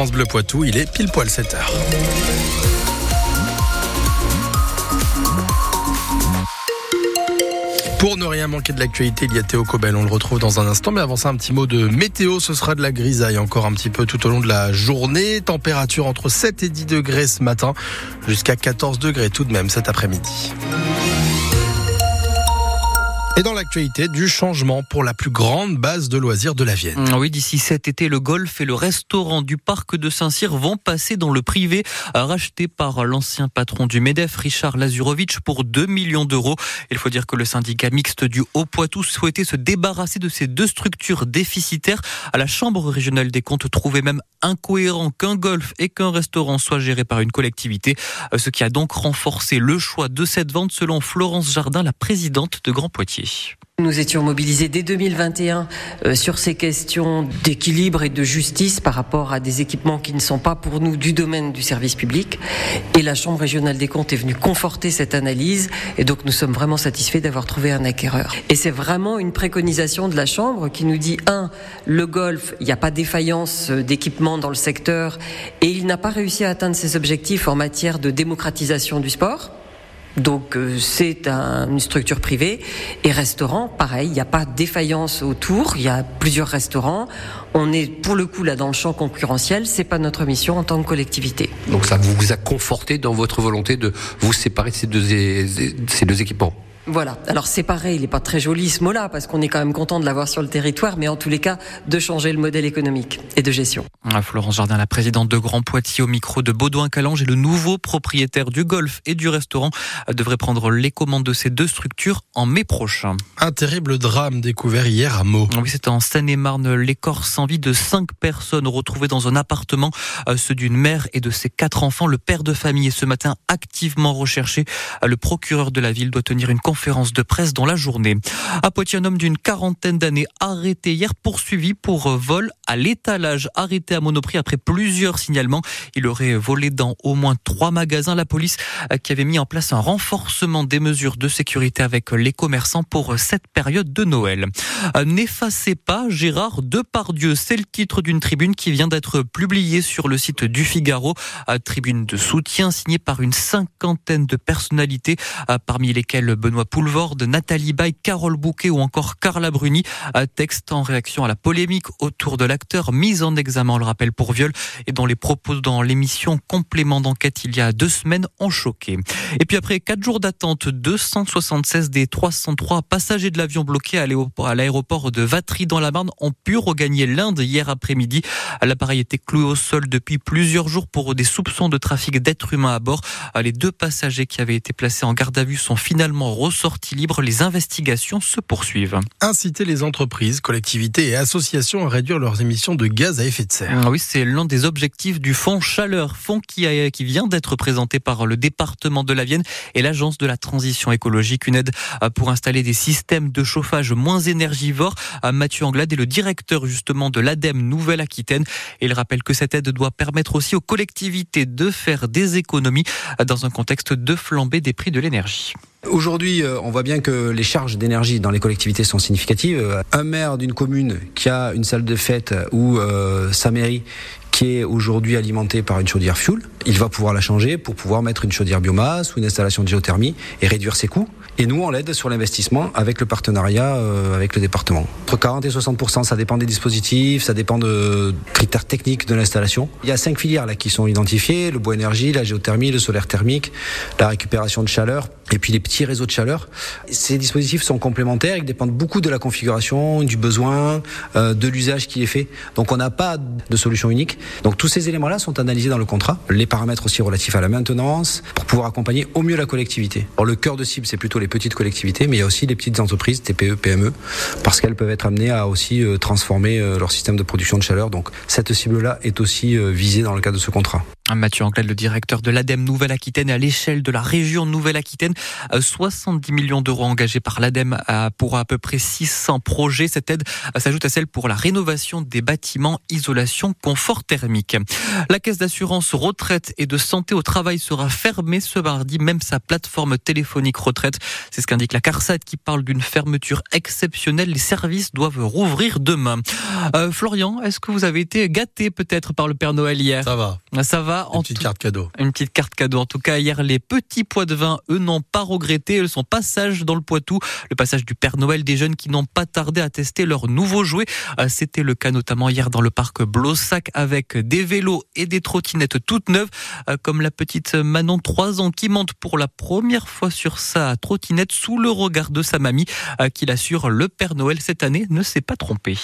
France Bleu Poitou. Il est pile poil 7 heures. Pour ne rien manquer de l'actualité, il y a Théo Cobel, on le retrouve dans un instant. Mais avant ça, un petit mot de météo. Ce sera de la grisaille encore un petit peu tout au long de la journée. Température entre 7 et 10 degrés ce matin, jusqu'à 14 degrés tout de même cet après-midi. Et dans l'actualité, du changement pour la plus grande base de loisirs de la Vienne. Ah oui, d'ici cet été, le golf et le restaurant du parc de Saint-Cyr vont passer dans le privé, racheté par l'ancien patron du MEDEF, Richard Lazurovitch, pour 2 millions d'euros. Il faut dire que le syndicat mixte du Haut-Poitou souhaitait se débarrasser de ces deux structures déficitaires. À la Chambre régionale des comptes trouvait même incohérent qu'un golf et qu'un restaurant soient gérés par une collectivité, ce qui a donc renforcé le choix de cette vente selon Florence Jardin, la présidente de Grand Poitiers. Nous étions mobilisés dès 2021 euh, sur ces questions d'équilibre et de justice par rapport à des équipements qui ne sont pas pour nous du domaine du service public. Et la Chambre régionale des comptes est venue conforter cette analyse. Et donc nous sommes vraiment satisfaits d'avoir trouvé un acquéreur. Et c'est vraiment une préconisation de la Chambre qui nous dit, un, le golf, il n'y a pas défaillance euh, d'équipement dans le secteur et il n'a pas réussi à atteindre ses objectifs en matière de démocratisation du sport. Donc euh, c'est une structure privée. Et restaurant, pareil, il n'y a pas de défaillance autour, il y a plusieurs restaurants. On est pour le coup là dans le champ concurrentiel, c'est pas notre mission en tant que collectivité. Donc ça vous a conforté dans votre volonté de vous séparer de ces deux, ces deux équipements? Voilà. Alors séparer, il n'est pas très joli ce mot-là, parce qu'on est quand même content de l'avoir sur le territoire, mais en tous les cas, de changer le modèle économique et de gestion. Ah, Florence Jardin, la présidente de Grand Poitiers au micro de Baudouin Calange et le nouveau propriétaire du golf et du restaurant devrait prendre les commandes de ces deux structures en mai prochain. Un terrible drame découvert hier à Meaux. Oui, c'était en Seine-et-Marne, l'écorce sans vie de cinq personnes retrouvées dans un appartement, euh, ceux d'une mère et de ses quatre enfants. Le père de famille est ce matin activement recherché. Euh, le procureur de la ville doit tenir une conférence de presse dans la journée. À Poitiers, un homme d'une quarantaine d'années arrêté hier, poursuivi pour vol à l'étalage, arrêté à Monoprix après plusieurs signalements. Il aurait volé dans au moins trois magasins. La police euh, qui avait mis en place un renforcement des mesures de sécurité avec les commerçants pour cette période de Noël. Euh, n'effacez pas Gérard Depardieu, c'est le titre d'une tribune qui vient d'être publiée sur le site du Figaro. Euh, tribune de soutien signée par une cinquantaine de personnalités, parmi lesquelles Benoît Poulvorde, Nathalie Baye, Carole Bouquet ou encore Carla Bruni. Texte en réaction à la polémique autour de l'acteur mis en examen, on le rappelle, pour viol et dont les propos dans l'émission Complément d'enquête il y a deux semaines ont choqué. Et puis après quatre jours d'attente, 276 des 303 passagers de l'avion bloqué à l'aéroport de Vatry dans la Marne ont pu regagner l'Inde hier après-midi. L'appareil était cloué au sol depuis plusieurs jours pour des soupçons de trafic d'êtres humains à bord. Les deux passagers qui avaient été placés en garde à vue sont finalement ressortis libres. Les investigations se poursuivent. Inciter les entreprises, collectivités et associations à réduire leurs émissions de gaz à effet de serre. Ah oui, c'est l'un des objectifs du fonds Chaleur, fonds qui, a, qui vient d'être présenté par le département de la Vienne et l'agence de la transition écologique. Une aide euh, pour installer des systèmes de chauffage moins énergivores. Euh, Mathieu Anglade est le directeur justement de l'ADEME Nouvelle-Aquitaine. Et il rappelle que cette aide doit permettre aussi aux collectivités de faire des économies euh, dans un contexte de flambée des prix de l'énergie. Aujourd'hui, euh, on voit bien que les charges d'énergie dans les collectivités sont significatives. Euh, un maire d'une commune qui a une salle de fête ou euh, sa mairie qui est aujourd'hui alimentée par une chaudière fuel, il va pouvoir la changer pour pouvoir mettre une chaudière biomasse ou une installation de géothermie et réduire ses coûts. Et nous, on l'aide sur l'investissement avec le partenariat avec le département. Entre 40 et 60% ça dépend des dispositifs, ça dépend de critères techniques de l'installation. Il y a cinq filières là qui sont identifiées le bois énergie, la géothermie, le solaire thermique, la récupération de chaleur et puis les petits réseaux de chaleur. Ces dispositifs sont complémentaires, ils dépendent beaucoup de la configuration, du besoin, euh, de l'usage qui est fait. Donc on n'a pas de solution unique. Donc tous ces éléments-là sont analysés dans le contrat, les paramètres aussi relatifs à la maintenance, pour pouvoir accompagner au mieux la collectivité. Alors le cœur de cible, c'est plutôt les petites collectivités, mais il y a aussi les petites entreprises, TPE, PME, parce qu'elles peuvent être amenées à aussi euh, transformer euh, leur système de production de chaleur. Donc cette cible-là est aussi visée dans le cadre de ce contrat. Mathieu Anglade, le directeur de l'ADEME Nouvelle-Aquitaine, à l'échelle de la région Nouvelle-Aquitaine, 70 millions d'euros engagés par l'ADEME pour à peu près 600 projets. Cette aide s'ajoute à celle pour la rénovation des bâtiments, isolation, confort thermique. La caisse d'assurance retraite et de santé au travail sera fermée ce mardi, même sa plateforme téléphonique retraite. C'est ce qu'indique la CARSAT qui parle d'une fermeture exceptionnelle. Les services doivent rouvrir demain. Euh, Florian, est-ce que vous avez été gâté peut-être par le Père Noël hier? Ça va. Ça va? Une petite carte cadeau. Une petite carte cadeau. En tout cas, hier, les petits pois de vin, eux, n'ont pas regretté son passage dans le Poitou. Le passage du Père Noël, des jeunes qui n'ont pas tardé à tester leur nouveau jouet. Euh, c'était le cas notamment hier dans le parc Blossac avec des vélos et des trottinettes toutes neuves, euh, comme la petite Manon, 3 ans, qui monte pour la première fois sur sa trottinette sous le regard de sa mamie, euh, qui l'assure le Père Noël cette année ne s'est pas trompé.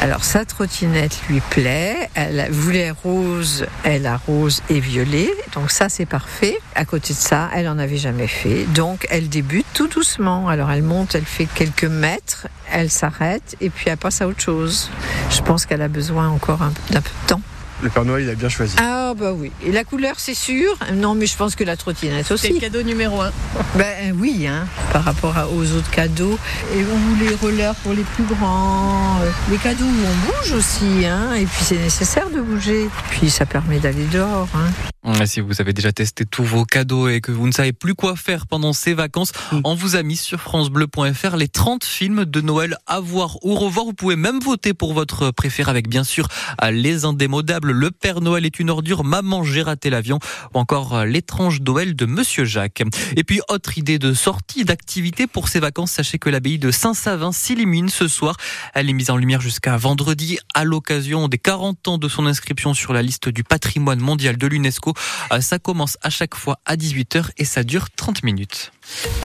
Alors sa trottinette lui plaît, elle voulait rose, elle a rose et violet, donc ça c'est parfait. À côté de ça, elle en avait jamais fait, donc elle débute tout doucement. Alors elle monte, elle fait quelques mètres, elle s'arrête et puis elle passe à autre chose. Je pense qu'elle a besoin encore d'un peu de temps. Le Père Noël, il a bien choisi. Ah bah oui. Et la couleur, c'est sûr. Non, mais je pense que la trottinette aussi. C'est le cadeau numéro un. Ben oui, hein, par rapport aux autres cadeaux. Et on voulait rollers pour les plus grands. Euh, les cadeaux où on bouge aussi, hein. Et puis c'est nécessaire de bouger. Puis ça permet d'aller dehors. Hein. Si vous avez déjà testé tous vos cadeaux et que vous ne savez plus quoi faire pendant ces vacances, mm. on vous a mis sur francebleu.fr les 30 films de Noël à voir ou revoir. Vous pouvez même voter pour votre préféré avec bien sûr Les Indémodables, Le Père Noël est une ordure, Maman j'ai raté l'avion ou encore L'étrange Noël de Monsieur Jacques. Et puis autre idée de sortie, d'activité pour ces vacances, sachez que l'abbaye de Saint-Savin s'illumine ce soir. Elle est mise en lumière jusqu'à vendredi à l'occasion des 40 ans de son inscription sur la liste du patrimoine mondial de l'UNESCO. Euh, ça commence à chaque fois à 18h et ça dure 30 minutes.